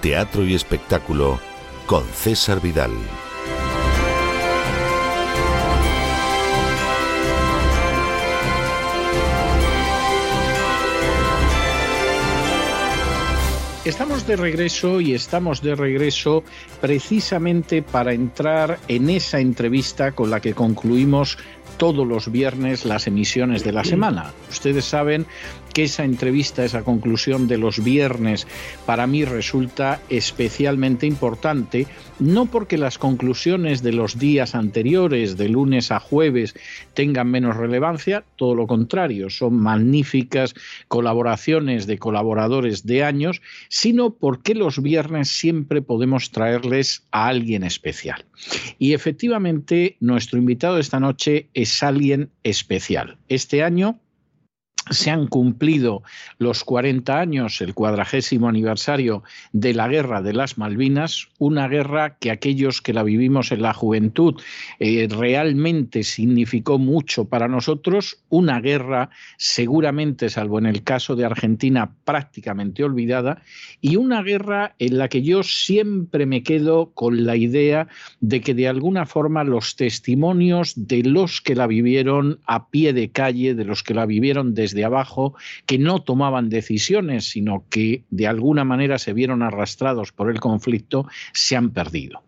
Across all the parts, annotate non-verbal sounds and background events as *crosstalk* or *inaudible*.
Teatro y Espectáculo con César Vidal. Estamos de regreso y estamos de regreso precisamente para entrar en esa entrevista con la que concluimos todos los viernes las emisiones de la semana. Ustedes saben que esa entrevista, esa conclusión de los viernes, para mí resulta especialmente importante, no porque las conclusiones de los días anteriores, de lunes a jueves, tengan menos relevancia, todo lo contrario, son magníficas colaboraciones de colaboradores de años, sino porque los viernes siempre podemos traerles a alguien especial. Y efectivamente, nuestro invitado de esta noche es alguien especial. Este año se han cumplido los 40 años, el cuadragésimo aniversario de la Guerra de las Malvinas, una guerra que aquellos que la vivimos en la juventud eh, realmente significó mucho para nosotros, una guerra seguramente, salvo en el caso de Argentina, prácticamente olvidada, y una guerra en la que yo siempre me quedo con la idea de que de alguna forma los testimonios de los que la vivieron a pie de calle, de los que la vivieron desde de abajo que no tomaban decisiones, sino que de alguna manera se vieron arrastrados por el conflicto, se han perdido.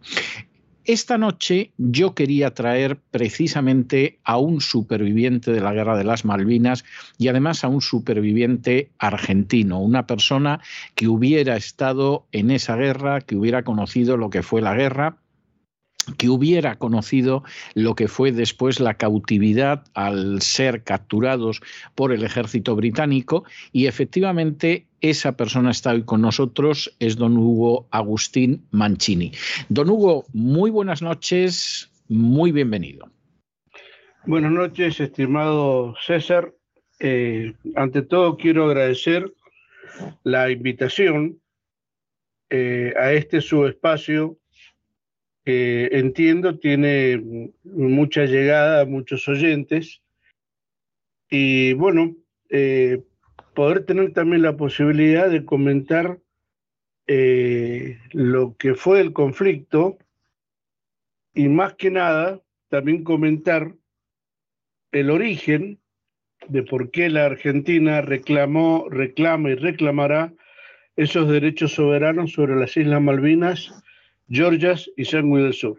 esta noche yo quería traer precisamente a un superviviente de la Guerra de las Malvinas y además a un superviviente argentino, una persona que hubiera estado en esa guerra, que hubiera conocido lo que fue la guerra que hubiera conocido lo que fue después la cautividad al ser capturados por el ejército británico y efectivamente esa persona está hoy con nosotros, es don Hugo Agustín Mancini. Don Hugo, muy buenas noches, muy bienvenido. Buenas noches, estimado César. Eh, ante todo quiero agradecer la invitación eh, a este su espacio entiendo tiene mucha llegada, muchos oyentes. Y bueno, eh, poder tener también la posibilidad de comentar eh, lo que fue el conflicto y más que nada también comentar el origen de por qué la Argentina reclamó, reclama y reclamará esos derechos soberanos sobre las Islas Malvinas Georgias y Sandwich del Sur.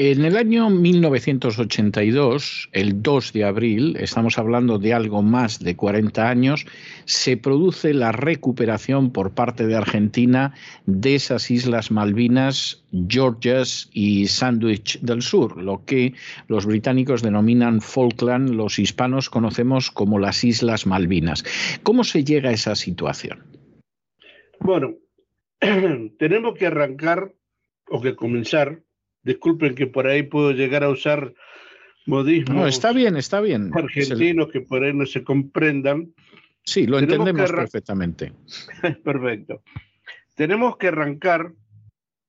En el año 1982, el 2 de abril, estamos hablando de algo más de 40 años, se produce la recuperación por parte de Argentina de esas islas Malvinas, Georgias y Sandwich del Sur, lo que los británicos denominan Falkland, los hispanos conocemos como las Islas Malvinas. ¿Cómo se llega a esa situación? Bueno, *clears throat* tenemos que arrancar o que comenzar. Disculpen que por ahí puedo llegar a usar modismos. No, está bien, está bien. Argentinos que por ahí no se comprendan. Sí, lo entendemos perfectamente. *laughs* Perfecto. Tenemos que arrancar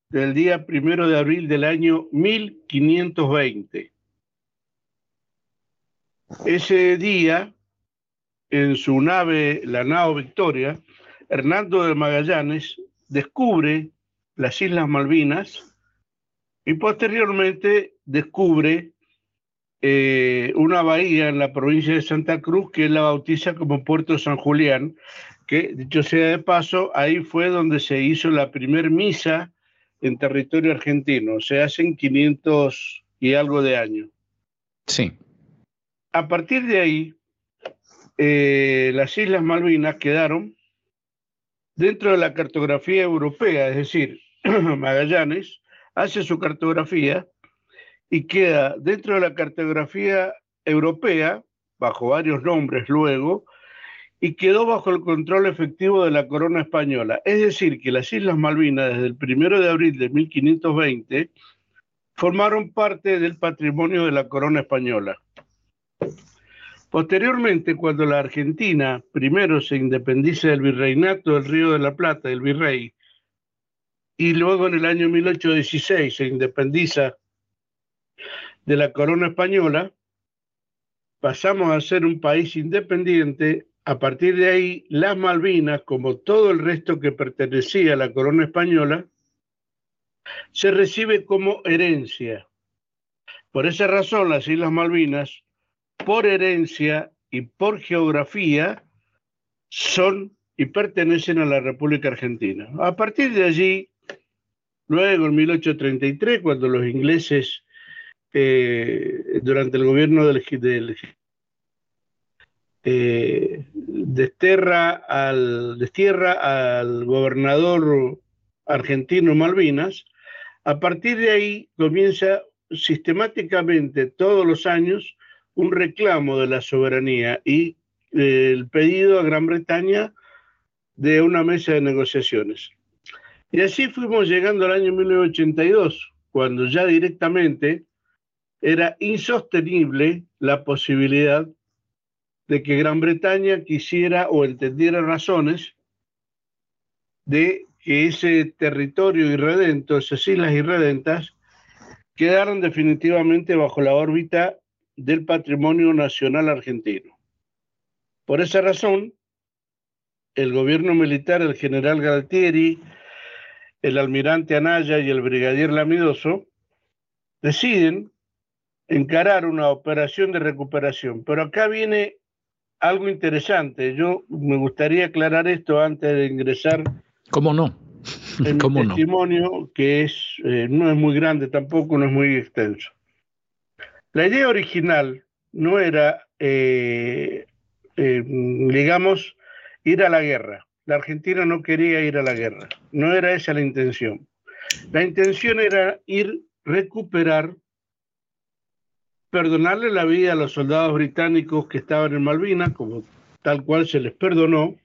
del día primero de abril del año 1520. Ese día, en su nave, la nao Victoria, Hernando de Magallanes descubre las Islas Malvinas y posteriormente descubre eh, una bahía en la provincia de Santa Cruz que él la bautiza como Puerto San Julián, que dicho sea de paso, ahí fue donde se hizo la primer misa en territorio argentino, se hacen 500 y algo de años. Sí. A partir de ahí, eh, las Islas Malvinas quedaron dentro de la cartografía europea, es decir, *clears throat* Magallanes hace su cartografía y queda dentro de la cartografía europea, bajo varios nombres luego, y quedó bajo el control efectivo de la corona española. Es decir, que las Islas Malvinas desde el 1 de abril de 1520 formaron parte del patrimonio de la corona española. Posteriormente, cuando la Argentina primero se independiza del virreinato del Río de la Plata, el virrey, y luego en el año 1816 se independiza de la corona española, pasamos a ser un país independiente. A partir de ahí, las Malvinas, como todo el resto que pertenecía a la corona española, se recibe como herencia. Por esa razón, las Islas Malvinas por herencia y por geografía son y pertenecen a la República Argentina. A partir de allí, luego en 1833, cuando los ingleses, eh, durante el gobierno del, eh, desterra al gobernador argentino Malvinas, a partir de ahí comienza sistemáticamente todos los años un reclamo de la soberanía y eh, el pedido a Gran Bretaña de una mesa de negociaciones. Y así fuimos llegando al año 1982, cuando ya directamente era insostenible la posibilidad de que Gran Bretaña quisiera o entendiera razones de que ese territorio irredento, esas islas irredentas, quedaran definitivamente bajo la órbita del patrimonio nacional argentino. Por esa razón, el gobierno militar, el general Galtieri, el almirante Anaya y el brigadier Lamidoso deciden encarar una operación de recuperación. Pero acá viene algo interesante. Yo me gustaría aclarar esto antes de ingresar. ¿Cómo no? en *laughs* mi testimonio, que es, eh, no es muy grande tampoco, no es muy extenso. La idea original no era, eh, eh, digamos, ir a la guerra. La Argentina no quería ir a la guerra, no era esa la intención. La intención era ir, recuperar, perdonarle la vida a los soldados británicos que estaban en Malvinas, como tal cual se les perdonó,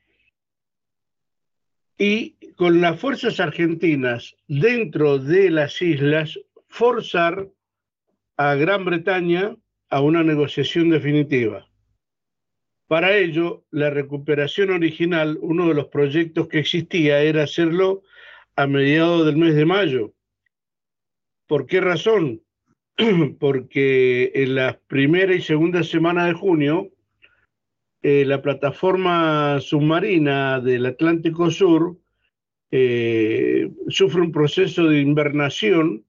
y con las fuerzas argentinas dentro de las islas forzar a Gran Bretaña a una negociación definitiva. Para ello, la recuperación original, uno de los proyectos que existía era hacerlo a mediados del mes de mayo. ¿Por qué razón? *clears throat* Porque en la primera y segunda semana de junio, eh, la plataforma submarina del Atlántico Sur eh, sufre un proceso de invernación,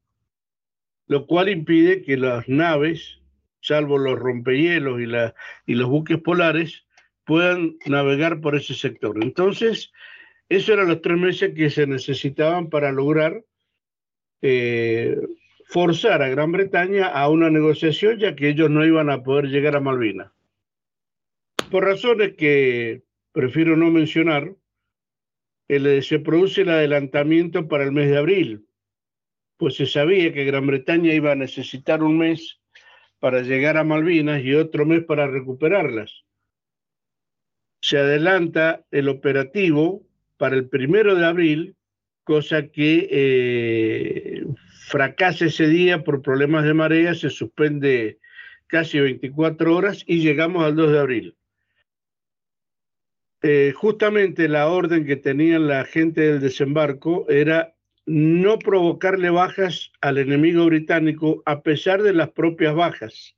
lo cual impide que las naves, salvo los rompehielos y, la, y los buques polares, puedan navegar por ese sector. Entonces, esos eran los tres meses que se necesitaban para lograr eh, forzar a Gran Bretaña a una negociación, ya que ellos no iban a poder llegar a Malvinas. Por razones que prefiero no mencionar, se produce el adelantamiento para el mes de abril, pues se sabía que Gran Bretaña iba a necesitar un mes para llegar a Malvinas y otro mes para recuperarlas. Se adelanta el operativo para el primero de abril, cosa que eh, fracasa ese día por problemas de marea, se suspende casi 24 horas y llegamos al 2 de abril. Eh, justamente la orden que tenía la gente del desembarco era no provocarle bajas al enemigo británico a pesar de las propias bajas.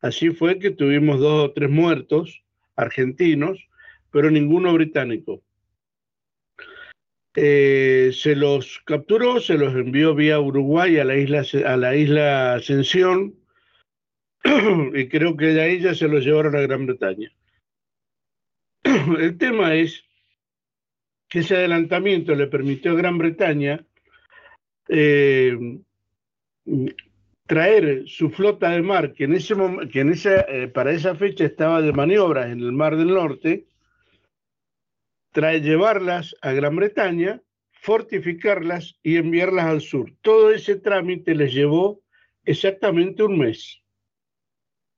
Así fue que tuvimos dos o tres muertos argentinos, pero ninguno británico. Eh, se los capturó, se los envió vía Uruguay a la isla, a la isla Ascensión *clears throat* y creo que de ahí ya se los llevaron a Gran Bretaña. *clears throat* El tema es que ese adelantamiento le permitió a Gran Bretaña eh, traer su flota de mar, que, en ese en eh, para esa fecha estaba de maniobras en el Mar del Norte, trae, llevarlas a Gran Bretaña, fortificarlas y enviarlas al sur. Todo ese trámite les llevó exactamente un mes.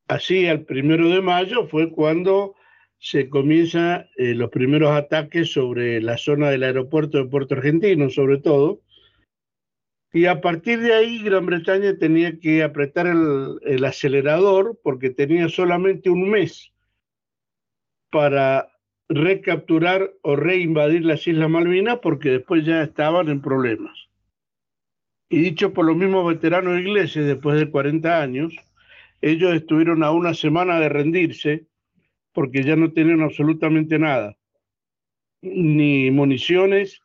Así, al primero de mayo fue cuando se comienzan eh, los primeros ataques sobre la zona del aeropuerto de Puerto Argentino, sobre todo. Y a partir de ahí Gran Bretaña tenía que apretar el, el acelerador porque tenía solamente un mes para recapturar o reinvadir las Islas Malvinas porque después ya estaban en problemas. Y dicho por los mismos veteranos ingleses, después de 40 años, ellos estuvieron a una semana de rendirse porque ya no tienen absolutamente nada, ni municiones,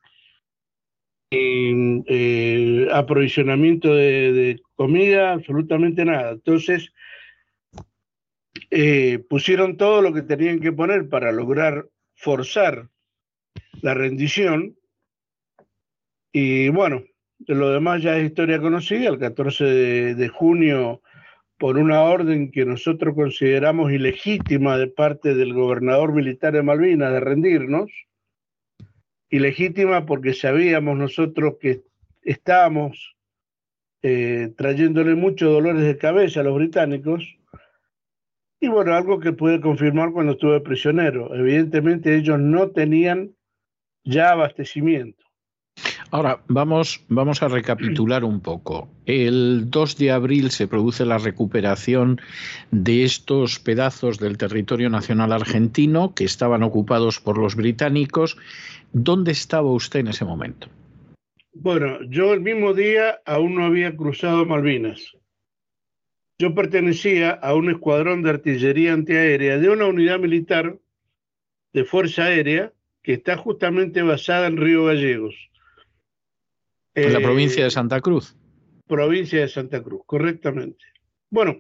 ni eh, aprovisionamiento de, comida, absolutamente nada. Entonces, eh, pusieron todo lo que tenían que poner para lograr forzar la rendición. Y bueno, lo demás ya es historia conocida. El 14 de junio por una orden que nosotros consideramos ilegítima de parte del gobernador militar de Malvinas de rendirnos, ilegítima porque sabíamos nosotros que estábamos eh, trayéndole muchos dolores de cabeza a los británicos, y bueno, algo que pude confirmar cuando estuve prisionero. Evidentemente ellos no tenían ya abastecimiento. Ahora, vamos, vamos a recapitular un poco. El 2 de abril se produce la recuperación de estos pedazos del territorio nacional argentino que estaban ocupados por los británicos. ¿Dónde estaba usted en ese momento? Bueno, yo el mismo día aún no había cruzado Malvinas. Yo pertenecía a un escuadrón de artillería antiaérea de una unidad militar de Fuerza Aérea que está justamente basada en Río Gallegos. En la provincia de eh, Santa Cruz. Provincia de Santa Cruz, correctamente. Bueno,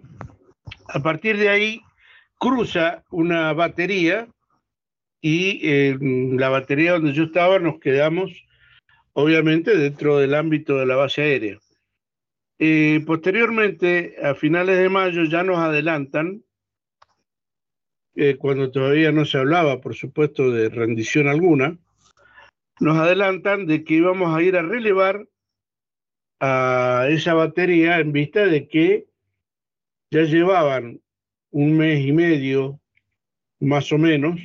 a partir de ahí cruza una batería y en la batería donde yo estaba nos quedamos obviamente dentro del ámbito de la base aérea. Eh, posteriormente, a finales de mayo, ya nos adelantan, eh, cuando todavía no se hablaba, por supuesto, de rendición alguna, nos adelantan de que íbamos a ir a relevar a esa batería en vista de que ya llevaban un mes y medio, más o menos,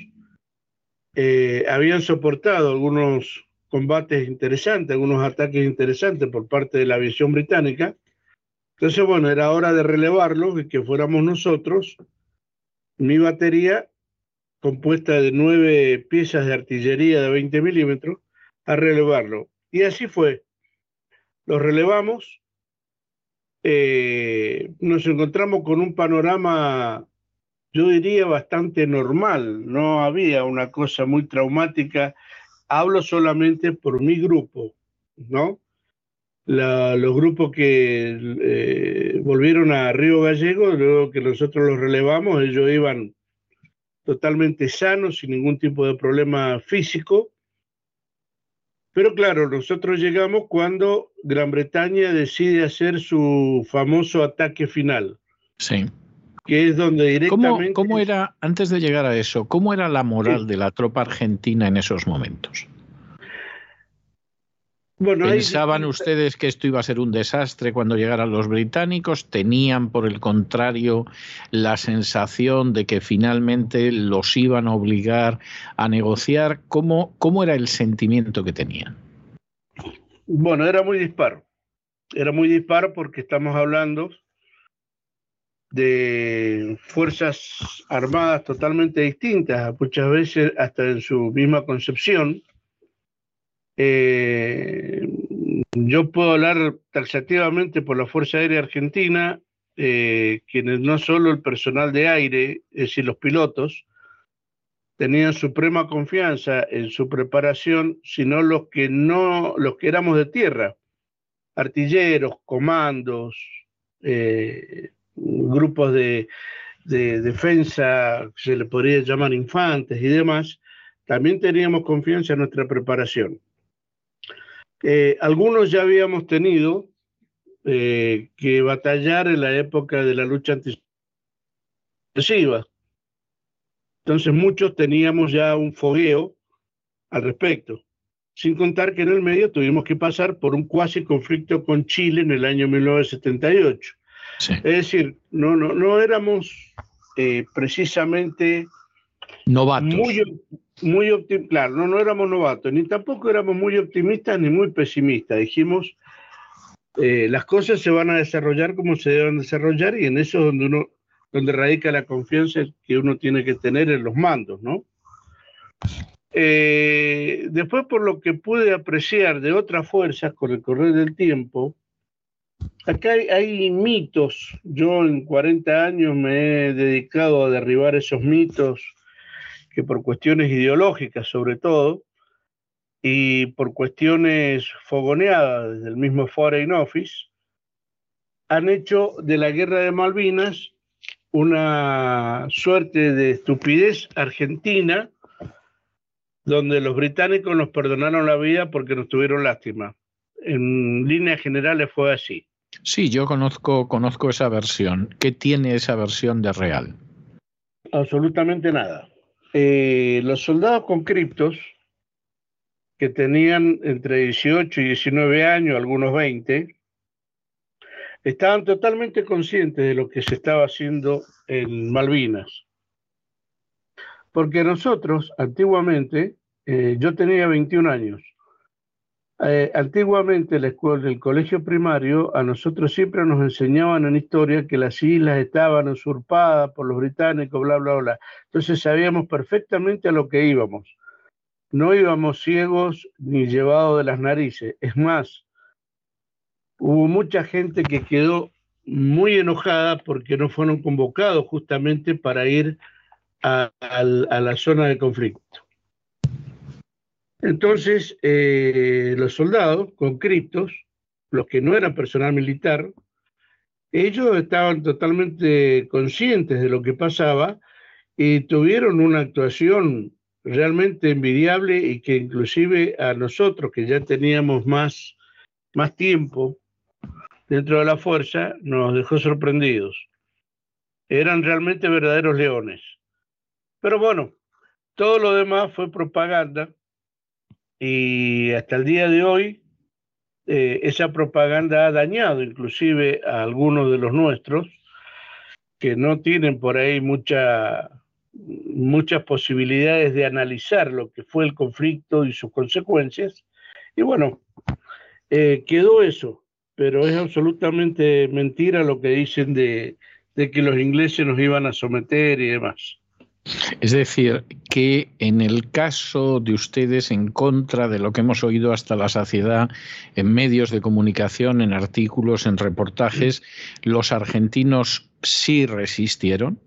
eh, habían soportado algunos combates interesantes, algunos ataques interesantes por parte de la aviación británica. Entonces, bueno, era hora de relevarlos y que fuéramos nosotros, mi batería, compuesta de nueve piezas de artillería de 20 milímetros, a relevarlo. Y así fue. Los relevamos, eh, nos encontramos con un panorama, yo diría, bastante normal. No había una cosa muy traumática. Hablo solamente por mi grupo, ¿no? los grupos que eh, volvieron a Río Gallego, luego que nosotros los relevamos, ellos iban totalmente sanos, sin ningún tipo de problema físico. Pero claro, nosotros llegamos cuando Gran Bretaña decide hacer su famoso ataque final. Sí. Que es donde directamente... ¿Cómo, era, antes de llegar a eso, cómo era la moral de la tropa argentina en esos momentos? ¿Pensaban ustedes que esto iba a ser un desastre cuando llegaran los británicos? ¿Tenían, por el contrario, la sensación de que finalmente los iban a obligar a negociar? ¿Cómo, cómo era el sentimiento que tenían? Bueno, era muy disparo. Era muy disparo porque estamos hablando de fuerzas armadas totalmente distintas, muchas veces hasta en su misma concepción eh, yo puedo hablar taxativamente por la Fuerza Aérea Argentina, eh, quienes no solo el personal de aire, es decir, los pilotos, tenían suprema confianza en su preparación, sino los que no, los que éramos de tierra, artilleros, comandos, eh, grupos de, de defensa, se le podría llamar infantes y demás, también teníamos confianza en nuestra preparación. Eh, algunos ya habíamos tenido eh, que batallar en la época de la lucha antisesiva. Entonces muchos teníamos ya un fogueo al respecto, sin contar que en el medio tuvimos que pasar por un cuasi conflicto con Chile en el año 1978. Es decir, no, no, no éramos eh, precisamente novatos. Muy, muy claro, no, no éramos novatos, ni tampoco éramos muy optimistas ni muy pesimistas. Dijimos, eh, las cosas se van a desarrollar como se deben desarrollar y en eso es donde uno, donde radica la confianza que uno tiene que tener en los mandos, ¿no? Eh, después, por lo que pude apreciar de otras fuerzas con el correr del tiempo, acá hay, hay, mitos. Yo en 40 años me he dedicado a derribar esos mitos que por cuestiones ideológicas sobre todo, y por cuestiones fogoneadas desde el mismo Foreign Office, han hecho de la guerra de Malvinas una suerte de estupidez argentina donde los británicos nos perdonaron la vida porque nos tuvieron lástima. En líneas generales fue así. Sí, yo conozco, conozco esa versión. ¿Qué tiene esa versión de real? Absolutamente nada. Eh, los soldados con criptos, que tenían entre 18 y 19 años, algunos 20, estaban totalmente conscientes de lo que se estaba haciendo en Malvinas. Porque nosotros, antiguamente, eh, yo tenía 21 años, eh, antiguamente la escuela, el colegio primario, a nosotros siempre nos enseñaban en historia que las islas estaban usurpadas por los británicos, bla, bla, bla. Entonces sabíamos perfectamente a lo que íbamos. No íbamos ciegos ni llevados de las narices. Es más, hubo mucha gente que quedó muy enojada porque no fueron convocados justamente para ir a la zona de conflicto. Entonces, eh, los soldados con criptos, los que no eran personal militar, ellos estaban totalmente conscientes de lo que pasaba y tuvieron una actuación realmente envidiable y que inclusive a nosotros que ya teníamos más, más tiempo dentro de la fuerza nos dejó sorprendidos. Eran realmente verdaderos leones. Pero bueno, todo lo demás fue propaganda y hasta el día de hoy eh, esa propaganda ha dañado inclusive a algunos de los nuestros que no tienen por ahí mucha, muchas posibilidades de analizar lo que fue el conflicto y sus consecuencias. Y bueno, eh, quedó eso, pero es absolutamente mentira lo que dicen de, de que los ingleses nos iban a someter y demás. Es decir, que en el caso de ustedes, en contra de lo que hemos oído hasta la saciedad en medios de comunicación, en artículos, en reportajes, los argentinos sí resistieron.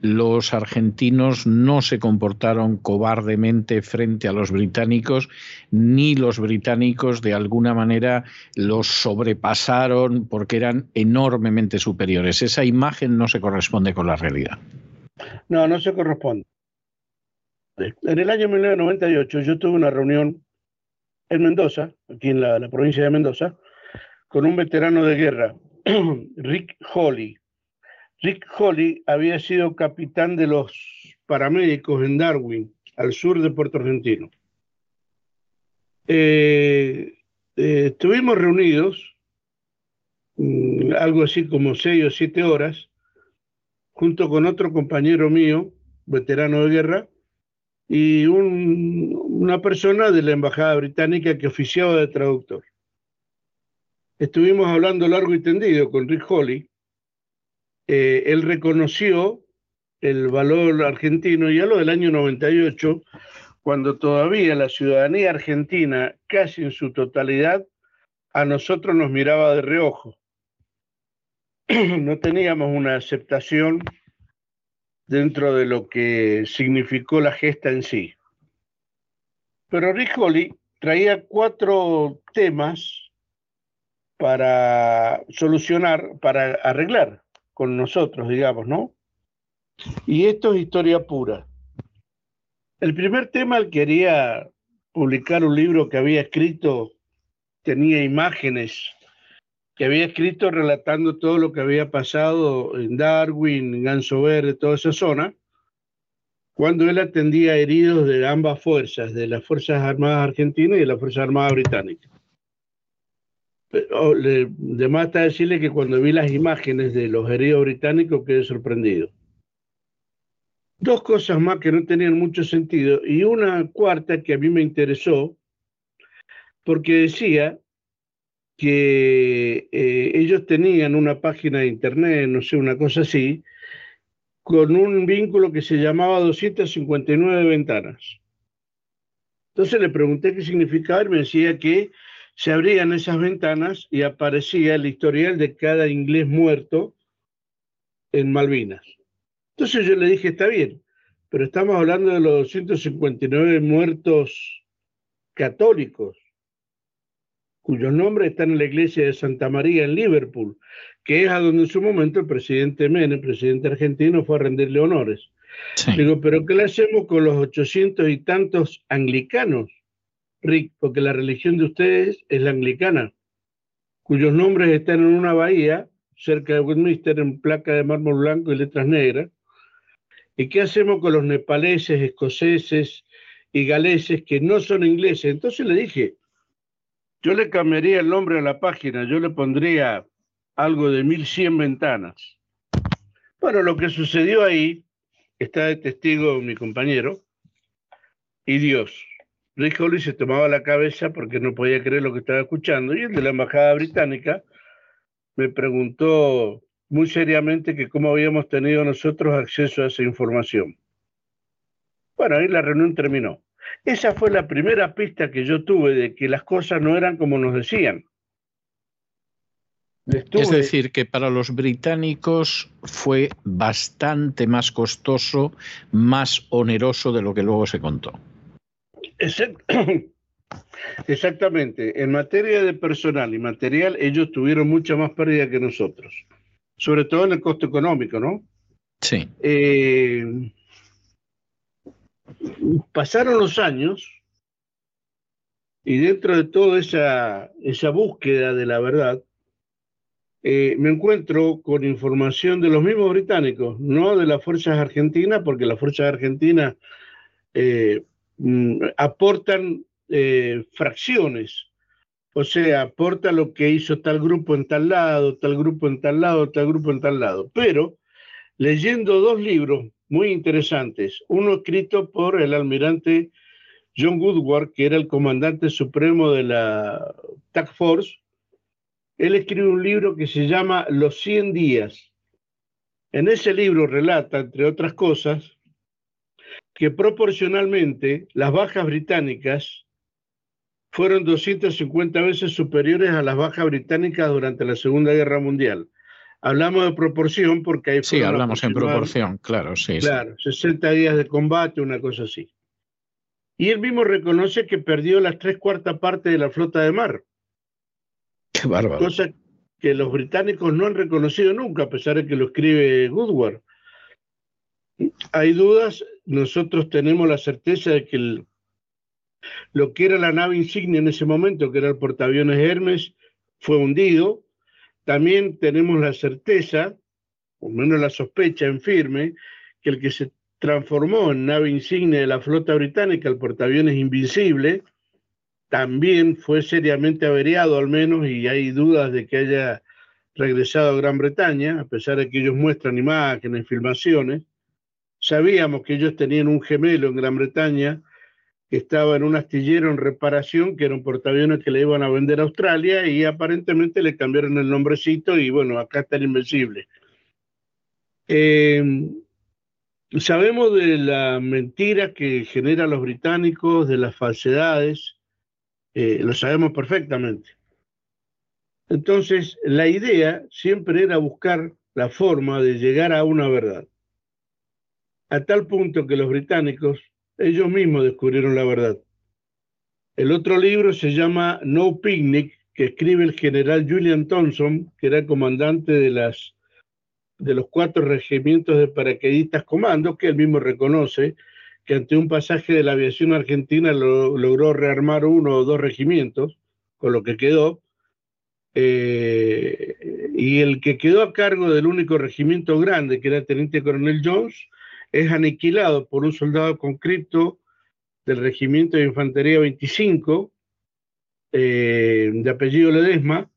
Los argentinos no se comportaron cobardemente frente a los británicos, ni los británicos de alguna manera los sobrepasaron porque eran enormemente superiores. Esa imagen no se corresponde con la realidad. No, no se corresponde. En el año 1998 yo tuve una reunión en Mendoza, aquí en la, provincia de Mendoza, con un veterano de guerra, *clears throat* Rick Holly. Rick Holly había sido capitán de los paramédicos en Darwin, al sur de Puerto Argentino. Eh, eh, estuvimos reunidos, mm, algo así como seis o siete horas, junto con otro compañero mío, veterano de guerra, y una persona de la Embajada Británica que oficiaba de traductor. Estuvimos hablando largo y tendido con Rick Holly. Eh, él reconoció el valor argentino ya lo del año 98, cuando todavía la ciudadanía argentina, casi en su totalidad, a nosotros nos miraba de reojo. *clears throat* no teníamos una aceptación dentro de lo que significó la gesta en sí. Pero Rick Holly traía cuatro temas para solucionar, para arreglar con nosotros, digamos, ¿no? Y esto es historia pura. El primer tema, él quería publicar un libro que había escrito, tenía imágenes que había escrito relatando todo lo que había pasado en Darwin, en Ganso Verde, toda esa zona, cuando él atendía heridos de ambas fuerzas, de las Fuerzas Armadas Argentinas y de las Fuerzas Armadas Británicas. Pero, está decirle que cuando vi las imágenes de los heridos británicos quedé sorprendido. Dos cosas más que no tenían mucho sentido y una cuarta que a mí me interesó porque decía que eh, ellos tenían una página de internet, no sé, una cosa así, con un vínculo que se llamaba 259 ventanas. Entonces le pregunté qué significaba y me decía que se abrían esas ventanas y aparecía el historial de cada inglés muerto en Malvinas. Entonces yo le dije, está bien, pero estamos hablando de los 259 muertos católicos cuyos nombres están en la iglesia de Santa María en Liverpool, que es a donde en su momento el presidente Menem, presidente argentino, fue a rendirle honores. Digo, pero ¿qué le hacemos con los ochocientos y tantos anglicanos, Rick? Porque la religión de ustedes es la anglicana, cuyos nombres están en una bahía cerca de Westminster en placa de mármol blanco y letras negras. ¿Y qué hacemos con los nepaleses, escoceses y galeses que no son ingleses? Entonces le dije, yo le cambiaría el nombre a la página, yo le pondría algo de 1100 ventanas. Bueno, lo que sucedió ahí, está de testigo mi compañero, y Dios. Rick Holly se tomaba la cabeza porque no podía creer lo que estaba escuchando, y el de la Embajada Británica me preguntó muy seriamente que cómo habíamos tenido nosotros acceso a esa información. Bueno, ahí la reunión terminó. Esa fue la primera pista que yo tuve de que las cosas no eran como nos decían. Es decir, que para los británicos fue bastante más costoso, más oneroso de lo que luego se contó. *coughs* Exactamente. En materia de personal y material, ellos tuvieron mucha más pérdida que nosotros, sobre todo en el costo económico, ¿no? Sí. Eh, pasaron los años y dentro de toda esa, búsqueda de la verdad, eh, me encuentro con información de los mismos británicos, no de las fuerzas argentinas, porque las fuerzas argentinas eh, mm, aportan eh, fracciones, o sea, aporta lo que hizo tal grupo en tal lado, tal grupo en tal lado, tal grupo en tal lado. Pero leyendo dos libros muy interesantes, uno escrito por el almirante John Woodward, que era el comandante supremo de la Task Force, él escribe un libro que se llama Los 100 días. En ese libro relata, entre otras cosas, que proporcionalmente las bajas británicas fueron 250 veces superiores a las bajas británicas durante la Segunda Guerra Mundial. Hablamos de proporción porque hay... Sí, hablamos en proporción, claro, sí. Claro, 60 días de combate, una cosa así. Y él mismo reconoce que perdió las tres cuartas partes de la flota de mar. Qué bárbaro. Cosa que los británicos no han reconocido nunca, a pesar de que lo escribe Woodward. Hay dudas, nosotros tenemos la certeza de que lo que era la nave insignia en ese momento, que era el portaaviones Hermes, fue hundido. También tenemos la certeza, o menos la sospecha en firme, que el que se transformó en nave insignia de la flota británica, el portaaviones Invincible, también fue seriamente averiado al menos y hay dudas de que haya regresado a Gran Bretaña, a pesar de que ellos muestran imágenes, filmaciones. Sabíamos que ellos tenían un gemelo en Gran Bretaña que estaba en un astillero en reparación, que era un portaaviones que le iban a vender a Australia y aparentemente le cambiaron el nombrecito y bueno, acá está el Invencible. Eh, Sabemos de la mentira que generan los británicos, de las falsedades, eh, lo sabemos perfectamente. Entonces, la idea siempre era buscar la forma de llegar a una verdad. A tal punto que los británicos, ellos mismos descubrieron la verdad. El otro libro se llama No Picnic, que escribe el general Julian Thompson, que era comandante de las de los cuatro regimientos de paracaidistas comandos, que él mismo reconoce que ante un pasaje de la aviación argentina logró rearmar uno o dos regimientos, con lo que quedó, eh, y el que quedó a cargo del único regimiento grande, que era teniente coronel Jones, es aniquilado por un soldado conscripto del regimiento de infantería 25, eh, de apellido Ledesma,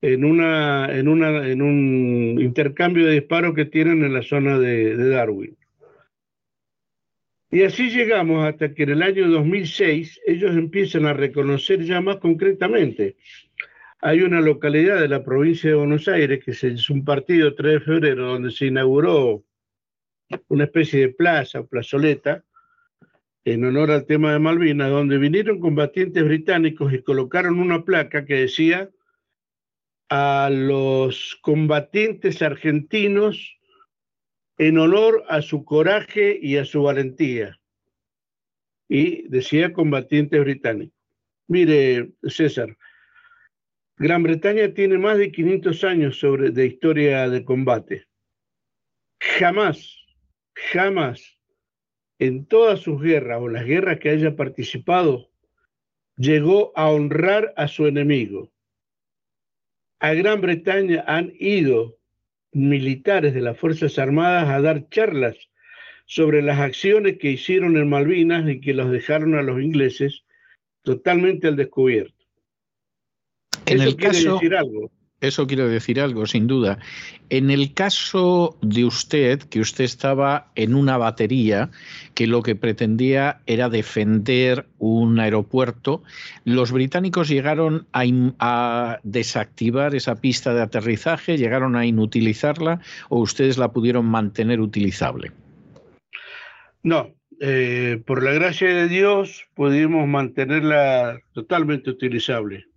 en, una, en, una, en un intercambio de disparos que tienen en la zona de, de Darwin. Y así llegamos hasta que en el año 2006 ellos empiezan a reconocer ya más concretamente. Hay una localidad de la provincia de Buenos Aires, que es un partido 3 de febrero, donde se inauguró una especie de plaza o plazoleta en honor al tema de Malvinas, donde vinieron combatientes británicos y colocaron una placa que decía a los combatientes argentinos en honor a su coraje y a su valentía. Y decía combatientes británicos. Mire, César, Gran Bretaña tiene más de 500 años sobre, de historia de combate. Jamás, jamás, en todas sus guerras o las guerras que haya participado, llegó a honrar a su enemigo a Gran Bretaña han ido militares de las Fuerzas Armadas a dar charlas sobre las acciones que hicieron en Malvinas y que los dejaron a los ingleses totalmente al descubierto. En Eso el quiere caso, decir algo. Eso quiere decir algo, sin duda. En el caso de usted, que usted estaba en una batería que lo que pretendía era defender un aeropuerto, los británicos llegaron a, desactivar esa pista de aterrizaje, llegaron a inutilizarla o ustedes la pudieron mantener utilizable. No, eh, por la gracia de Dios pudimos mantenerla totalmente utilizable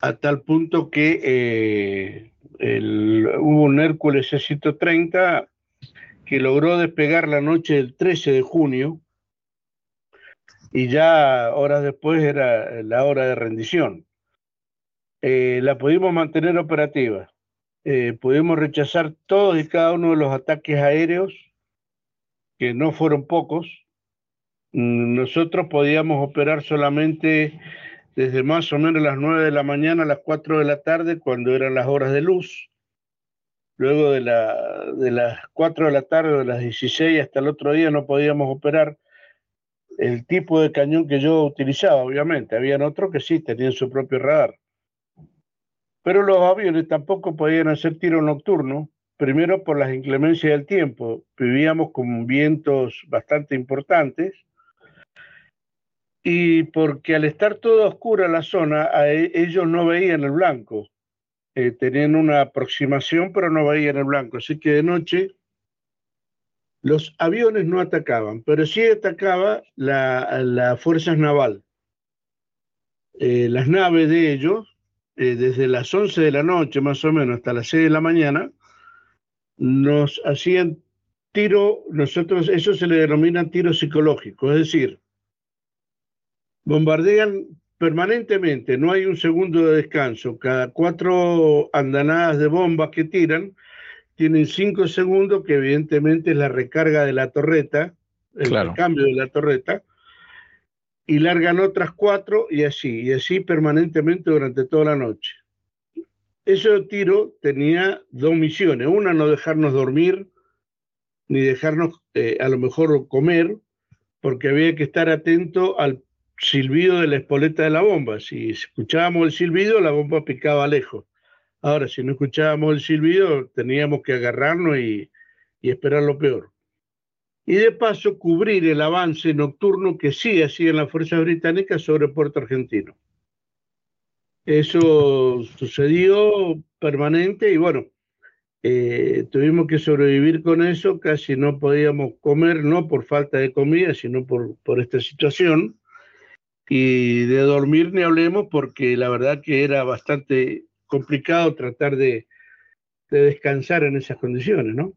a tal punto que eh, hubo un Hércules C-130 que logró despegar la noche del 13 de junio y ya horas después era la hora de rendición. Eh, la pudimos mantener operativa. Eh, pudimos rechazar todos y cada uno de los ataques aéreos que no fueron pocos, mm, nosotros podíamos operar solamente desde más o menos las 9 de la mañana a las 4 de la tarde, cuando eran las horas de luz. Luego de, la, de las 4 de la tarde, de las 16 hasta el otro día, no podíamos operar el tipo de cañón que yo utilizaba, obviamente. Habían otros que sí tenían su propio radar. Pero los aviones tampoco podían hacer tiro nocturno, primero por las inclemencias del tiempo. Vivíamos con vientos bastante importantes y porque al estar toda oscura la zona, e, ellos no veían el blanco. Eh, tenían una aproximación, pero no veían el blanco. Así que de noche los aviones no atacaban, pero sí atacaba la, la fuerzas naval. Eh, las naves de ellos, eh, desde las 11 de la noche más o menos hasta las 6 de la mañana, nos hacían tiro, nosotros, eso se le denomina tiro psicológico, es decir, bombardean permanentemente, no hay un segundo de descanso. Cada cuatro andanadas de bombas que tiran, tienen cinco segundos, que evidentemente es la recarga de la torreta, el cambio de la torreta, y largan otras cuatro y así, y así permanentemente durante toda la noche. Ese tiro tenía dos misiones. Una, no dejarnos dormir, ni dejarnos eh, a lo mejor comer, porque había que estar atento al silbido de la espoleta de la bomba. Si escuchábamos el silbido, la bomba picaba lejos. Ahora, si no escuchábamos el silbido, teníamos que agarrarnos y, esperar lo peor. Y de paso, cubrir el avance nocturno que sí hacían las fuerzas británicas sobre Puerto Argentino. Eso sucedió permanente y bueno, eh, tuvimos que sobrevivir con eso, casi no podíamos comer, no por falta de comida, sino por, por esta situación. Y de dormir ni hablemos porque la verdad que era bastante complicado tratar de, de descansar en esas condiciones, ¿no?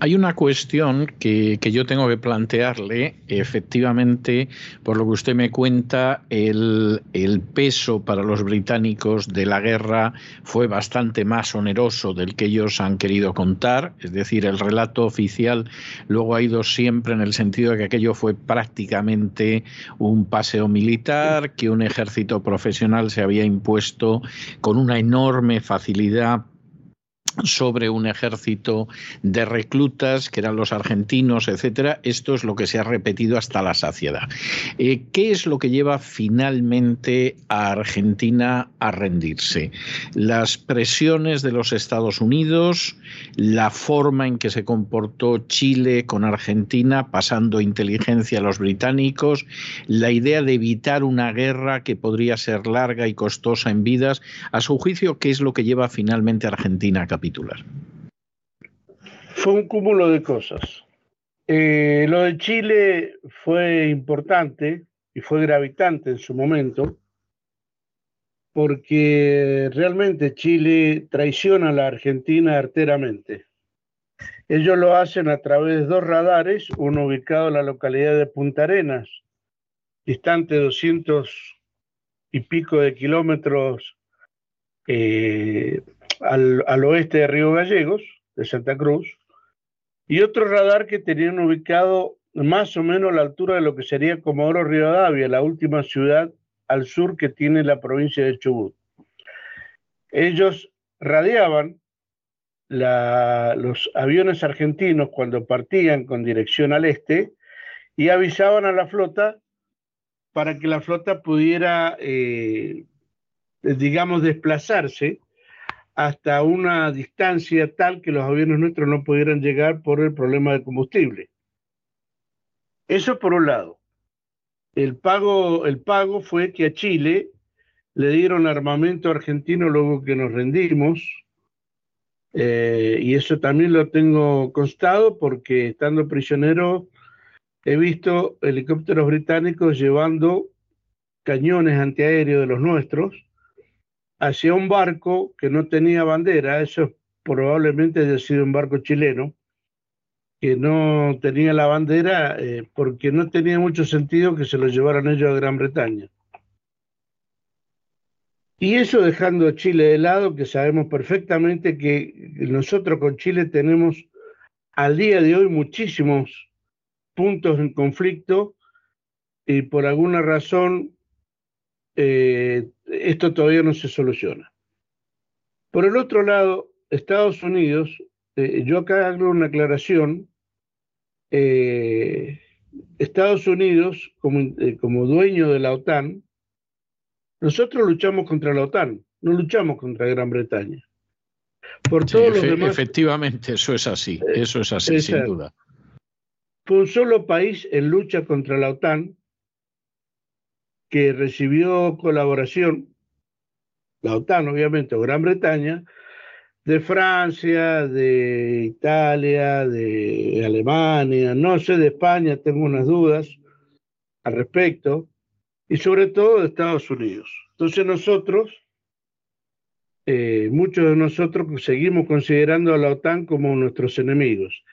Hay una cuestión que, yo tengo que plantearle. Efectivamente, por lo que usted me cuenta, el, el, peso para los británicos de la guerra fue bastante más oneroso del que ellos han querido contar. Es decir, el relato oficial luego ha ido siempre en el sentido de que aquello fue prácticamente un paseo militar, que un ejército profesional se había impuesto con una enorme facilidad sobre un ejército de reclutas que eran los argentinos, etcétera. Esto es lo que se ha repetido hasta la saciedad. Eh, ¿Qué es lo que lleva finalmente a Argentina a rendirse? Las presiones de los Estados Unidos, la forma en que se comportó Chile con Argentina, pasando inteligencia a los británicos, la idea de evitar una guerra que podría ser larga y costosa en vidas. A su juicio, ¿qué es lo que lleva finalmente a Argentina a Fue un cúmulo de cosas. Eh, lo de Chile fue importante y fue gravitante en su momento, porque realmente Chile traiciona a la Argentina arteramente. Ellos lo hacen a través de dos radares, uno ubicado en la localidad de Punta Arenas, distante 200 y pico de kilómetros eh, al, oeste de Río Gallegos, de Santa Cruz, y otro radar que tenían ubicado más o menos a la altura de lo que sería Comodoro Rivadavia, la última ciudad al sur que tiene la provincia de Chubut. Ellos radiaban los aviones argentinos cuando partían con dirección al este y avisaban a la flota para que la flota pudiera, eh, digamos, desplazarse hasta una distancia tal que los aviones nuestros no pudieran llegar por el problema de combustible. Eso por un lado. El pago, el pago fue que a Chile le dieron armamento argentino luego que nos rendimos, eh, y eso también lo tengo constado porque estando prisionero he visto helicópteros británicos llevando cañones antiaéreos de los nuestros hacia un barco que no tenía bandera, eso probablemente haya sido un barco chileno, que no tenía la bandera eh, porque no tenía mucho sentido que se lo llevaran ellos a Gran Bretaña. Y eso dejando a Chile de lado, que sabemos perfectamente que nosotros con Chile tenemos al día de hoy muchísimos puntos en conflicto y por alguna razón eh, esto todavía no se soluciona. Por el otro lado, Estados Unidos, eh, yo acá hago una aclaración, eh, Estados Unidos, como, como dueño de la OTAN, nosotros luchamos contra la OTAN, no luchamos contra Gran Bretaña. Por todos los demás, efectivamente, eso es así, eso es así, sin duda. Fue un solo país en lucha contra la OTAN que recibió colaboración, la OTAN obviamente, o Gran Bretaña, de Francia, de Italia, de Alemania, no sé de España, tengo unas dudas al respecto, y sobre todo de Estados Unidos. Entonces nosotros, eh, muchos de nosotros seguimos considerando a la OTAN como nuestros enemigos.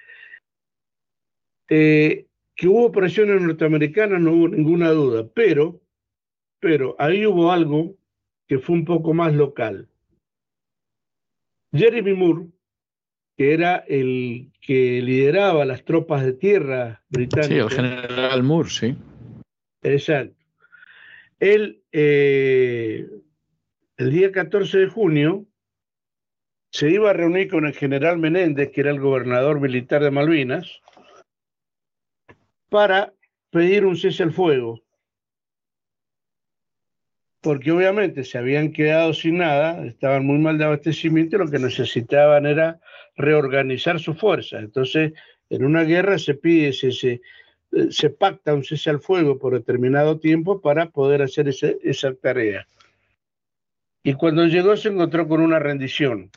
Eh, que hubo presiones norteamericanas, no hubo ninguna duda, pero, pero ahí hubo algo que fue un poco más local. Jeremy Moore, que era el que lideraba las tropas de tierra británicas. Sí, el general Moore, sí. Exacto. Él, eh, el día 14 de junio, se iba a reunir con el general Menéndez, que era el gobernador militar de Malvinas, para pedir un cese al fuego porque obviamente se habían quedado sin nada, estaban muy mal de abastecimiento y lo que necesitaban era reorganizar su fuerza. Entonces, en una guerra se pide, se, se, se pacta un cese al fuego por determinado tiempo para poder hacer esa tarea. Y cuando llegó se encontró con una rendición.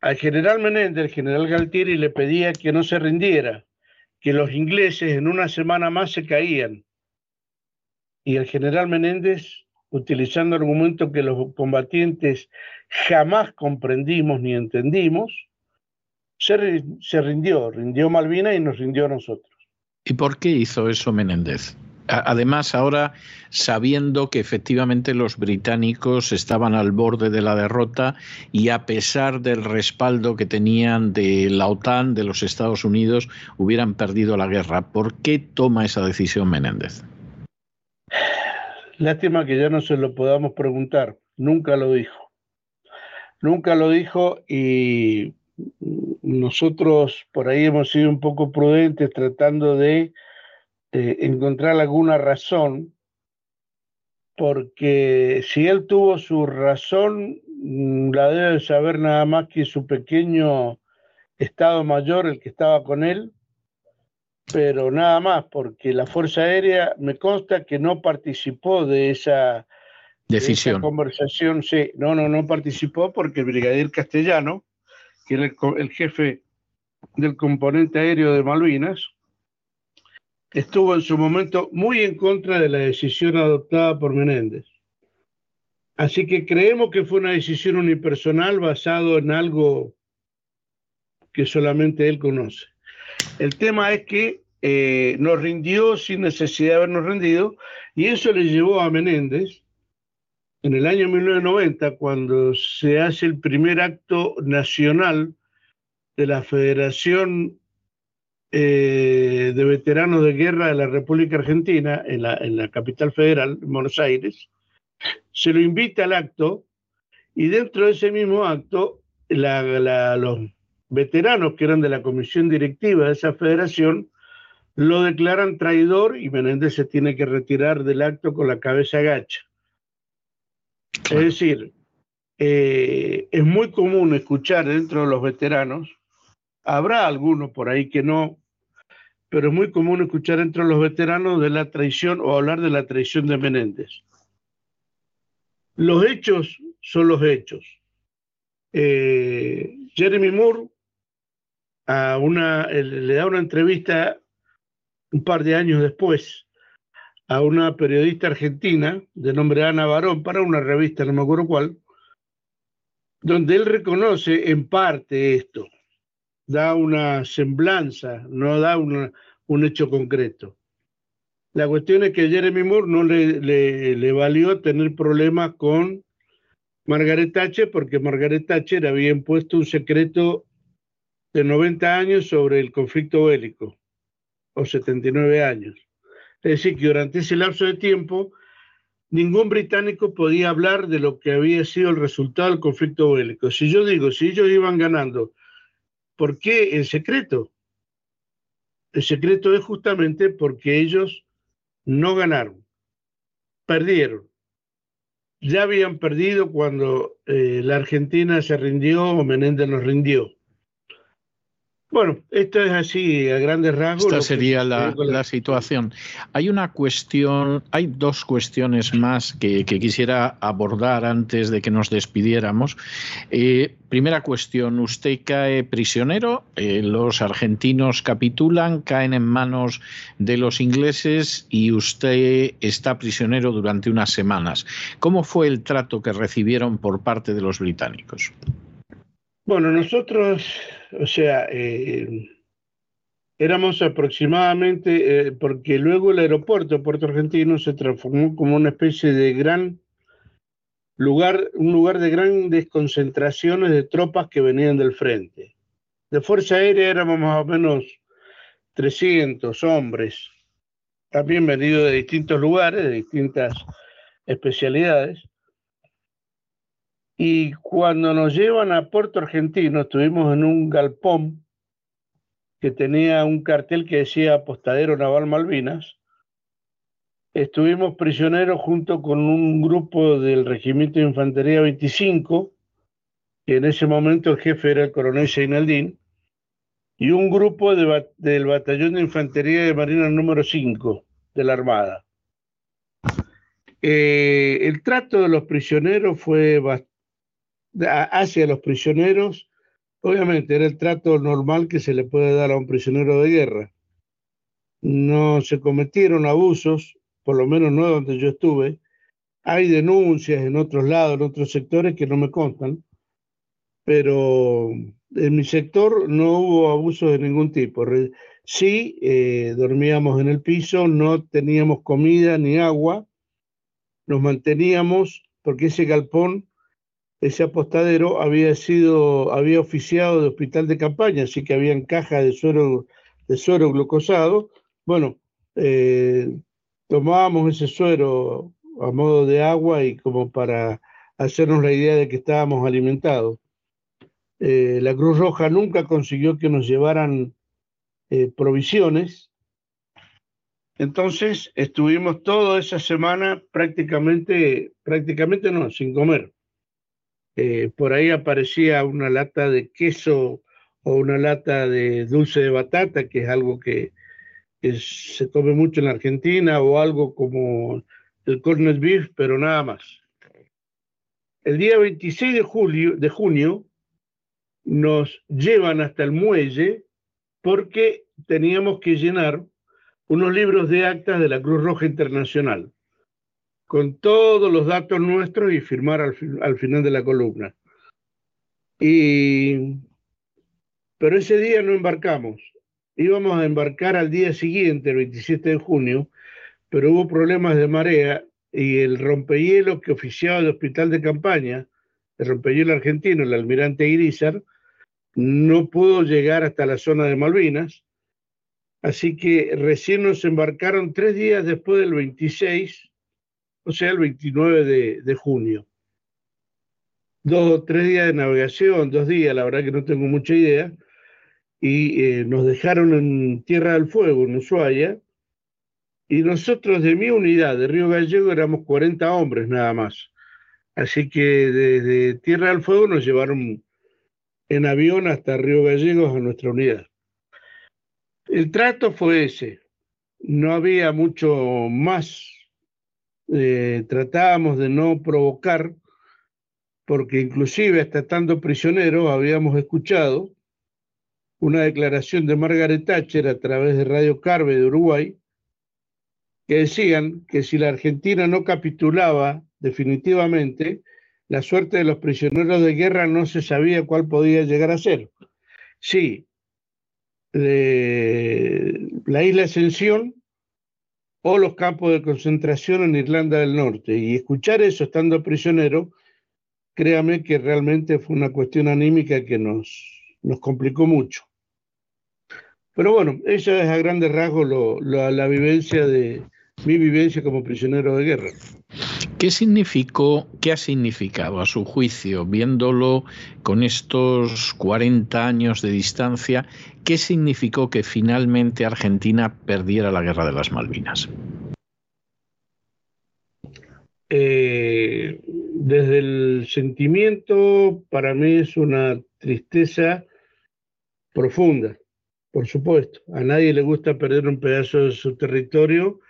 Al general Menéndez, el general Galtieri, le pedía que no se rindiera, que los ingleses en una semana más se caían y el general Menéndez, utilizando argumentos que los combatientes jamás comprendimos ni entendimos, se, rindió, rindió Malvinas y nos rindió a nosotros. ¿Y por qué hizo eso Menéndez? Además, ahora sabiendo que efectivamente los británicos estaban al borde de la derrota y a pesar del respaldo que tenían de la OTAN, de los Estados Unidos, hubieran perdido la guerra. ¿Por qué toma esa decisión Menéndez? Lástima que ya no se lo podamos preguntar. Nunca lo dijo. Nunca lo dijo y nosotros por ahí hemos sido un poco prudentes tratando de encontrar alguna razón, porque si él tuvo su razón, mm, la debe saber nada más que su pequeño Estado Mayor, el que estaba con él, pero nada más, porque la Fuerza Aérea me consta que no participó de esa decisión. conversación, sí, no, no, no participó porque el brigadier castellano, que era el, jefe del componente aéreo de Malvinas, estuvo en su momento muy en contra de la decisión adoptada por Menéndez. Así que creemos que fue una decisión unipersonal basado en algo que solamente él conoce. El tema es que eh, nos rindió sin necesidad de habernos rendido y eso le llevó a Menéndez en el año 1990, cuando se hace el primer acto nacional de la Federación eh, de Veteranos de Guerra de la República Argentina, en la, capital federal, Buenos Aires, se lo invita al acto y dentro de ese mismo acto los veteranos que eran de la comisión directiva de esa federación lo declaran traidor y Menéndez se tiene que retirar del acto con la cabeza gacha. Es decir, eh, es muy común escuchar dentro de los veteranos, habrá algunos por ahí que no, pero es muy común escuchar entre los veteranos de la traición o hablar de la traición de Menéndez. Los hechos son los hechos. Eh, Jeremy Moore a una, le da una entrevista un par de años después a una periodista argentina de nombre Ana Barón para una revista, no me acuerdo cuál, donde él reconoce en parte esto, da una semblanza, no da un hecho concreto. La cuestión es que Jeremy Moore no le, le, le valió tener problemas con Margaret Thatcher porque Margaret Thatcher había impuesto un secreto de 90 años sobre el conflicto bélico. o 79 años. Es decir, que durante ese lapso de tiempo ningún británico podía hablar de lo que había sido el resultado del conflicto bélico. Si yo digo, si ellos iban ganando, ¿por qué en secreto? El secreto es justamente porque ellos no ganaron, perdieron. Ya habían perdido cuando eh, la Argentina se rindió o Menéndez nos rindió. Bueno, esto es así a grandes rasgos. Esta sería la, situación. Hay una cuestión, hay dos cuestiones más que, quisiera abordar antes de que nos despidiéramos. Eh, primera cuestión, usted cae prisionero, eh, los argentinos capitulan, caen en manos de los ingleses y usted está prisionero durante unas semanas. ¿Cómo fue el trato que recibieron por parte de los británicos? Bueno, nosotros, o sea, eh, éramos aproximadamente, eh, porque luego el aeropuerto Puerto Argentino se transformó como una especie de gran lugar, un lugar de grandes concentraciones de tropas que venían del frente. De Fuerza Aérea éramos más o menos 300 hombres, también venidos de distintos lugares, de distintas especialidades. Y cuando nos llevan a Puerto Argentino, estuvimos en un galpón que tenía un cartel que decía Apostadero Naval Malvinas. Estuvimos prisioneros junto con un grupo del Regimiento de Infantería 25, que en ese momento el jefe era el coronel Seinaldín, y un grupo del Batallón de Infantería de Marina número 5 de la Armada. Eh, el trato de los prisioneros fue bastante hacia los prisioneros, obviamente era el trato normal que se le puede dar a un prisionero de guerra. No se cometieron abusos, por lo menos no donde yo estuve. Hay denuncias en otros lados, en otros sectores que no me contan, pero en mi sector no hubo abusos de ningún tipo. Sí, eh, dormíamos en el piso, no teníamos comida ni agua, nos manteníamos porque ese galpón ese apostadero había sido, había oficiado de hospital de campaña, así que habían cajas de suero, de suero glucosado. Bueno, eh, tomábamos ese suero a modo de agua y como para hacernos la idea de que estábamos alimentados. Eh, la Cruz Roja nunca consiguió que nos llevaran eh, provisiones. Entonces estuvimos toda esa semana prácticamente, prácticamente no, sin comer. Eh, por ahí aparecía una lata de queso o una lata de dulce de batata, que es algo que, se come mucho en la Argentina, o algo como el corned beef, pero nada más. El día 26 de, julio, de junio nos llevan hasta el muelle porque teníamos que llenar unos libros de actas de la Cruz Roja Internacional con todos los datos nuestros y firmar al, final de la columna. Y, pero ese día no embarcamos. Íbamos a embarcar al día siguiente, el 27 de junio, pero hubo problemas de marea y el rompehielo que oficiaba el hospital de campaña, el rompehielo argentino, el almirante Irizar, no pudo llegar hasta la zona de Malvinas. Así que recién nos embarcaron tres días después del 26 o sea, el 29 de, junio. Dos o tres días de navegación, dos días, la verdad que no tengo mucha idea, y eh, nos dejaron en Tierra del Fuego, en Ushuaia, y nosotros de mi unidad de Río Gallego éramos 40 hombres nada más. Así que desde Tierra del Fuego nos llevaron en avión hasta Río Gallegos a nuestra unidad. El trato fue ese. No había mucho más eh, tratábamos de no provocar, porque inclusive hasta estando prisioneros habíamos escuchado una declaración de Margaret Thatcher a través de Radio Carve de Uruguay, que decían que si la Argentina no capitulaba definitivamente, la suerte de los prisioneros de guerra no se sabía cuál podía llegar a ser. Sí, la isla Ascensión o los campos de concentración en Irlanda del Norte. Y escuchar eso estando prisionero, créame que realmente fue una cuestión anímica que nos, nos complicó mucho. Pero bueno, esa es a grandes rasgos la vivencia de mi vivencia como prisionero de guerra. ¿Qué significó, qué ha significado a su juicio, viéndolo con estos 40 años de distancia, qué significó que finalmente Argentina perdiera la guerra de las Malvinas? Eh, desde el sentimiento, para mí es una tristeza profunda, por supuesto. A nadie le gusta perder un pedazo de su territorio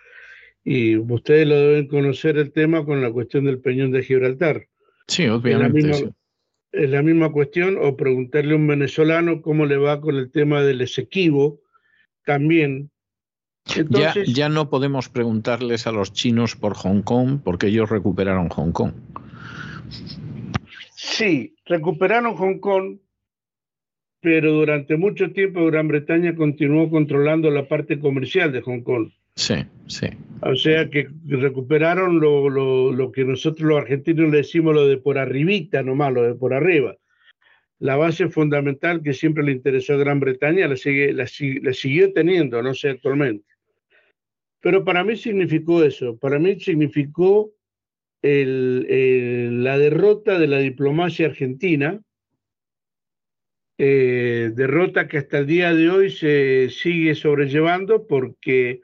y ustedes lo deben conocer el tema con la cuestión del Peñón de Gibraltar. Sí, obviamente. La misma, cuestión, o preguntarle a un venezolano cómo le va con el tema del Esequibo, también. ya, ya no podemos preguntarles a los chinos por Hong Kong, porque ellos recuperaron Hong Kong. Sí, recuperaron Hong Kong, pero durante mucho tiempo Gran Bretaña continuó controlando la parte comercial de Hong Kong. Sí, sí. O sea que recuperaron lo, lo, que nosotros los argentinos le decimos lo de por arribita nomás, lo de por arriba. La base fundamental que siempre le interesó a Gran Bretaña la, sigue, la, siguió teniendo, no sé actualmente. Pero para mí significó eso, para mí significó el, la derrota de la diplomacia argentina, eh, derrota que hasta el día de hoy se sigue sobrellevando porque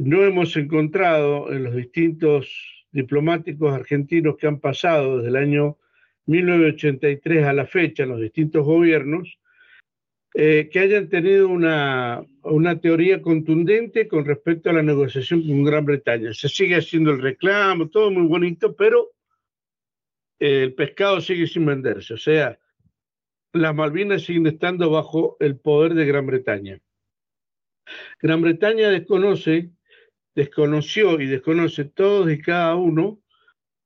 no hemos encontrado en los distintos diplomáticos argentinos que han pasado desde el año 1983 a la fecha, en los distintos gobiernos, eh, que hayan tenido una, una, teoría contundente con respecto a la negociación con Gran Bretaña. Se sigue haciendo el reclamo, todo muy bonito, pero el pescado sigue sin venderse. O sea, las Malvinas siguen estando bajo el poder de Gran Bretaña. Gran Bretaña desconoce desconoció y desconoce todos y cada uno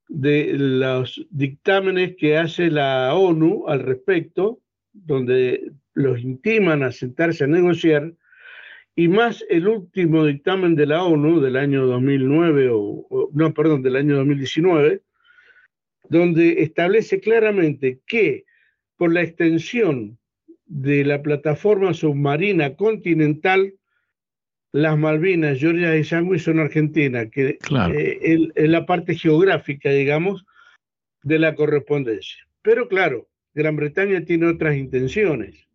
de los dictámenes que hace la ONU al respecto, donde los intiman a sentarse a negociar, y más el último dictamen de la ONU del año 2009, o, no, perdón, del año 2019, donde establece claramente que por la extensión de la plataforma submarina continental las Malvinas, Georgia y Sandwich son Argentina, que eh, es la parte geográfica, digamos, de la correspondencia. Pero claro, Gran Bretaña tiene otras intenciones.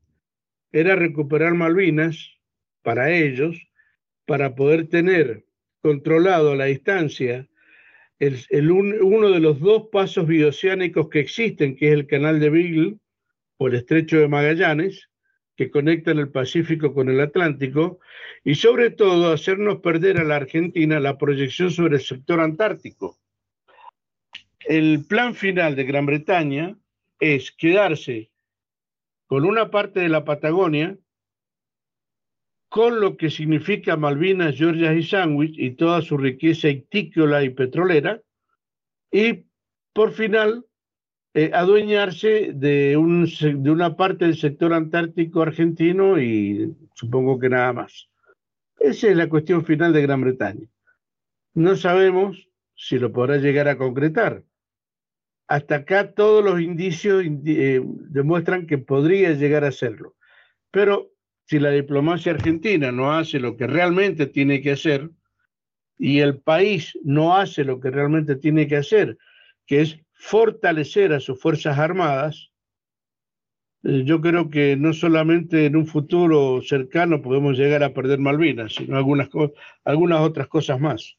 Era recuperar Malvinas para ellos, para poder tener controlado a la distancia el, uno de los dos pasos bioceánicos que existen, que es el canal de Beagle o el estrecho de Magallanes, que conectan el Pacífico con el Atlántico y sobre todo hacernos perder a la Argentina la proyección sobre el sector antártico. El plan final de Gran Bretaña es quedarse con una parte de la Patagonia, con lo que significa Malvinas, Georgia y Sandwich y toda su riqueza ictícola y petrolera, y por final eh, adueñarse de, un, de una parte del sector antártico argentino y supongo que nada más. Esa es la cuestión final de Gran Bretaña. No sabemos si lo podrá llegar a concretar. Hasta acá todos los indicios eh, demuestran que podría llegar a hacerlo. Pero si la diplomacia argentina no hace lo que realmente tiene que hacer y el país no hace lo que realmente tiene que hacer, que es fortalecer a sus Fuerzas Armadas, eh, yo creo que no solamente en un futuro cercano podemos llegar a perder Malvinas, sino algunas, algunas otras cosas más.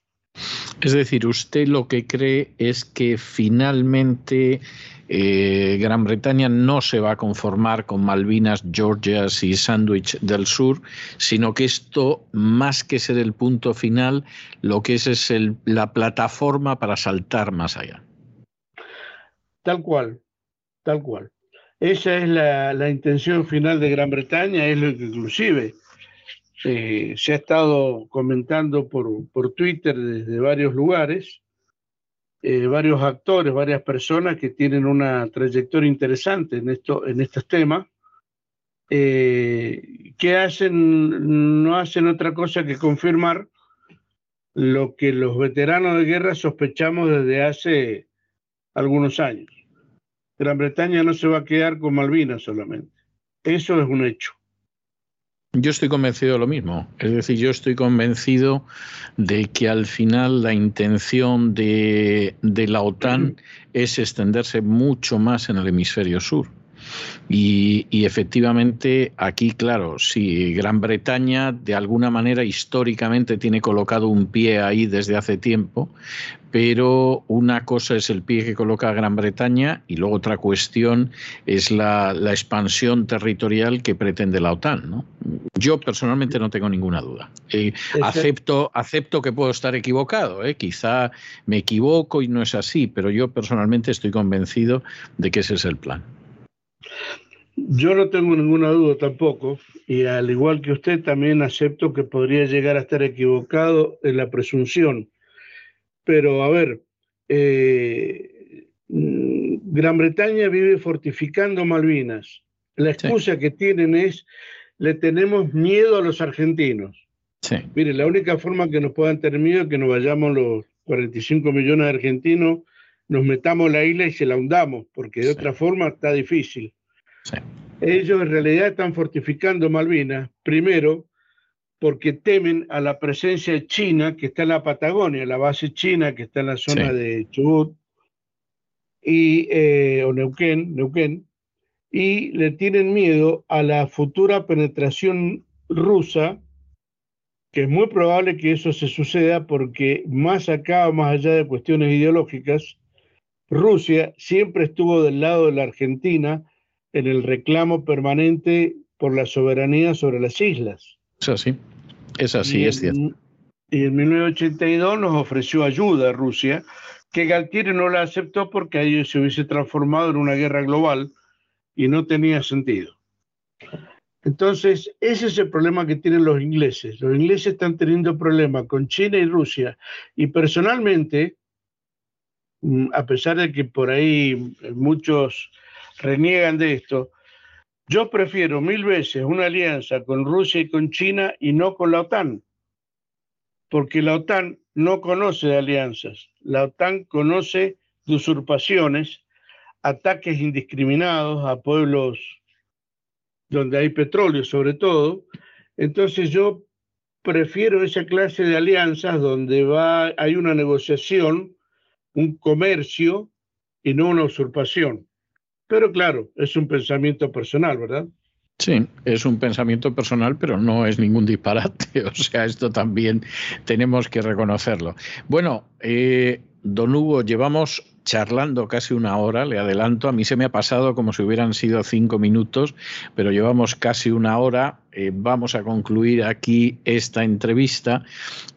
Es decir, usted lo que cree es que finalmente eh, Gran Bretaña no se va a conformar con Malvinas, Georgias y Sandwich del Sur, sino que esto, más que ser el punto final, lo que es es la plataforma para saltar más allá. Tal cual, tal cual. Esa es la, intención final de Gran Bretaña, es lo que inclusive eh, se ha estado comentando por, por Twitter desde varios lugares, eh, varios actores, varias personas que tienen una trayectoria interesante en, esto, en estos temas, eh, que hacen, no hacen otra cosa que confirmar lo que los veteranos de guerra sospechamos desde hace algunos años. Gran Bretaña no se va a quedar con Malvinas solamente. Eso es un hecho. Yo estoy convencido de lo mismo. Es decir, yo estoy convencido de que al final la intención de, de la OTAN *clears throat* es extenderse mucho más en el hemisferio sur. Y, efectivamente aquí, claro, sí, Gran Bretaña de alguna manera históricamente tiene colocado un pie ahí desde hace tiempo, pero una cosa es el pie que coloca Gran Bretaña y luego otra cuestión es la, expansión territorial que pretende la OTAN. ¿no? Yo personalmente no tengo ninguna duda. Eh, acepto, acepto que puedo estar equivocado, ¿eh? quizá me equivoco y no es así, pero yo personalmente estoy convencido de que ese es el plan. Yo no tengo ninguna duda tampoco, y al igual que usted, también acepto que podría llegar a estar equivocado en la presunción. Pero, a ver, eh, Gran Bretaña vive fortificando Malvinas. La excusa que tienen es, le tenemos miedo a los argentinos. Sí. Mire, la única forma que nos puedan tener miedo es que nos vayamos los 45 millones de argentinos, nos metamos la isla y se la hundamos, porque de otra forma está difícil. Ellos en realidad están fortificando Malvinas, primero porque temen a la presencia china que está en la Patagonia, la base china que está en la zona de Chubut y, eh, o Neuquén, Neuquén, y le tienen miedo a la futura penetración rusa, que es muy probable que eso se suceda porque más acá o más allá de cuestiones ideológicas, Rusia siempre estuvo del lado de la Argentina en el reclamo permanente por la soberanía sobre las islas. Es así, es así, es cierto. Y en 1982 nos ofreció ayuda a Rusia, que Galtieri no la aceptó porque ahí se hubiese transformado en una guerra global y no tenía sentido. Entonces, ese es el problema que tienen los ingleses. Los ingleses están teniendo problemas con China y Rusia. Y personalmente, a pesar de que por ahí muchos reniegan de esto. Yo prefiero mil veces una alianza con Rusia y con China y no con la OTAN, porque la OTAN no conoce alianzas, la OTAN conoce usurpaciones, ataques indiscriminados a pueblos donde hay petróleo sobre todo. Entonces yo prefiero esa clase de alianzas donde va, hay una negociación, un comercio y no una usurpación. Pero claro, es un pensamiento personal, ¿verdad? Sí, es un pensamiento personal, pero no es ningún disparate. *laughs* O sea, esto también tenemos que reconocerlo. Bueno, eh, don Hugo, llevamos charlando casi una hora, le adelanto, a mí se me ha pasado como si hubieran sido cinco minutos, pero llevamos casi una hora. Eh, vamos a concluir aquí esta entrevista,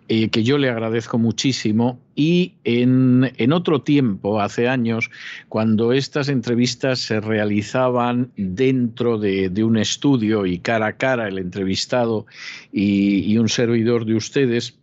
eh, que yo le agradezco muchísimo. Y en, otro tiempo, hace años, cuando estas entrevistas se realizaban dentro de, un estudio y cara a cara el entrevistado y un servidor de ustedes,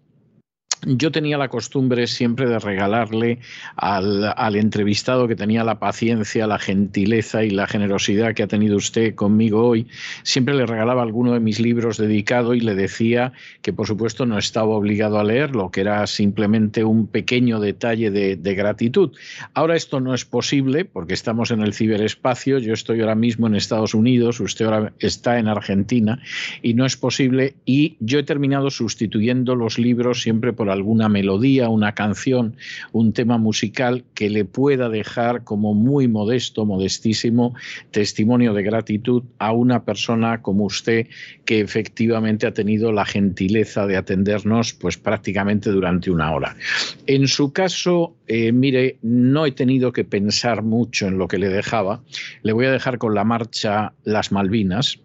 yo tenía la costumbre siempre de regalarle al, entrevistado que tenía la paciencia, la gentileza y la generosidad que ha tenido usted conmigo hoy, siempre le regalaba alguno de mis libros dedicado y le decía que por supuesto no estaba obligado a leerlo, que era simplemente un pequeño detalle de, de gratitud. Ahora esto no es posible porque estamos en el ciberespacio, yo estoy ahora mismo en Estados Unidos, usted ahora está en Argentina y no es posible y yo he terminado sustituyendo los libros siempre por alguna melodía, una canción, un tema musical que le pueda dejar como muy modesto, modestísimo testimonio de gratitud a una persona como usted que efectivamente ha tenido la gentileza de atendernos pues prácticamente durante una hora. En su caso, eh, mire, no he tenido que pensar mucho en lo que le dejaba. Le voy a dejar con la marcha Las Malvinas,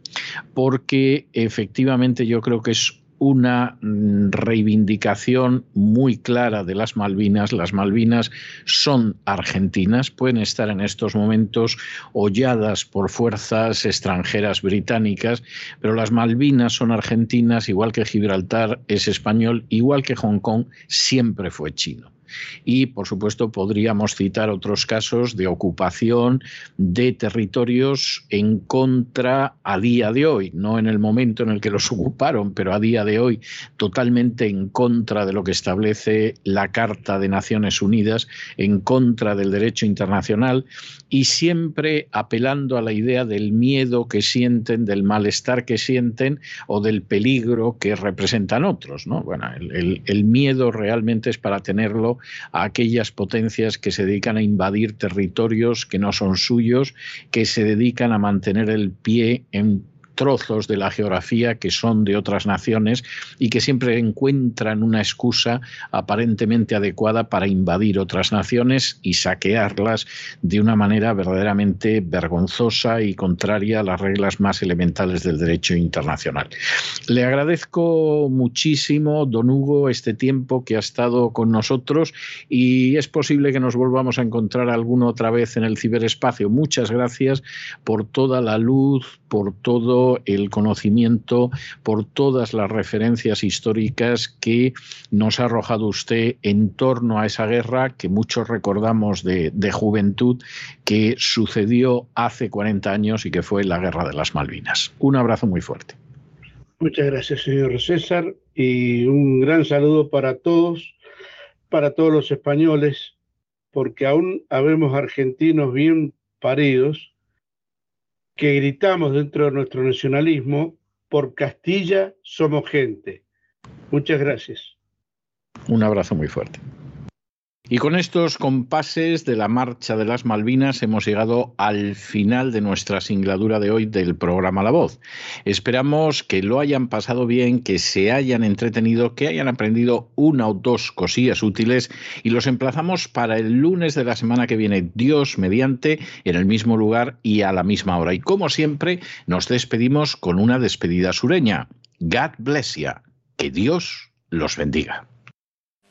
porque efectivamente yo creo que es una mm, reivindicación muy clara de las Malvinas. Las Malvinas son argentinas, pueden estar en estos momentos holladas por fuerzas extranjeras británicas, pero las Malvinas son argentinas, igual que Gibraltar es español, igual que Hong Kong siempre fue chino. Y, por supuesto, podríamos citar otros casos de ocupación de territorios en contra a día de hoy, no en el momento en el que los *laughs* ocuparon, pero a día de hoy totalmente en contra de lo que establece la Carta de Naciones Unidas, en contra del derecho internacional y siempre apelando a la idea del miedo que sienten, del malestar que sienten o del peligro que representan otros. ¿no? Bueno, el, el miedo realmente es para tenerlo a aquellas potencias que se dedican a invadir territorios que no son suyos, que se dedican a mantener el pie en trozos de la geografía que son de otras naciones y que siempre encuentran una excusa aparentemente adecuada para invadir otras naciones y saquearlas de una manera verdaderamente vergonzosa y contraria a las reglas más elementales del derecho internacional. Le agradezco muchísimo, don Hugo, este tiempo que ha estado con nosotros y es posible que nos volvamos a encontrar alguna otra vez en el ciberespacio. Muchas gracias por toda la luz, por todo el conocimiento, por todas las referencias históricas que nos ha arrojado usted en torno a esa guerra que muchos recordamos de, juventud que sucedió hace 40 años y que fue la guerra de las Malvinas. Un abrazo muy fuerte. Muchas gracias, señor César, y un gran saludo para todos, para todos los españoles, porque aún habemos argentinos bien paridos que gritamos dentro de nuestro nacionalismo, por Castilla somos gente. Muchas gracias. Un abrazo muy fuerte. Y con estos compases de la marcha de las Malvinas hemos llegado al final de nuestra singladura de hoy del programa La Voz. Esperamos que lo hayan pasado bien, que se hayan entretenido, que hayan aprendido una o dos cosillas útiles y los emplazamos para el lunes de la semana que viene, Dios mediante, en el mismo lugar y a la misma hora. Y como siempre, nos despedimos con una despedida sureña. God bless you. Que Dios los bendiga.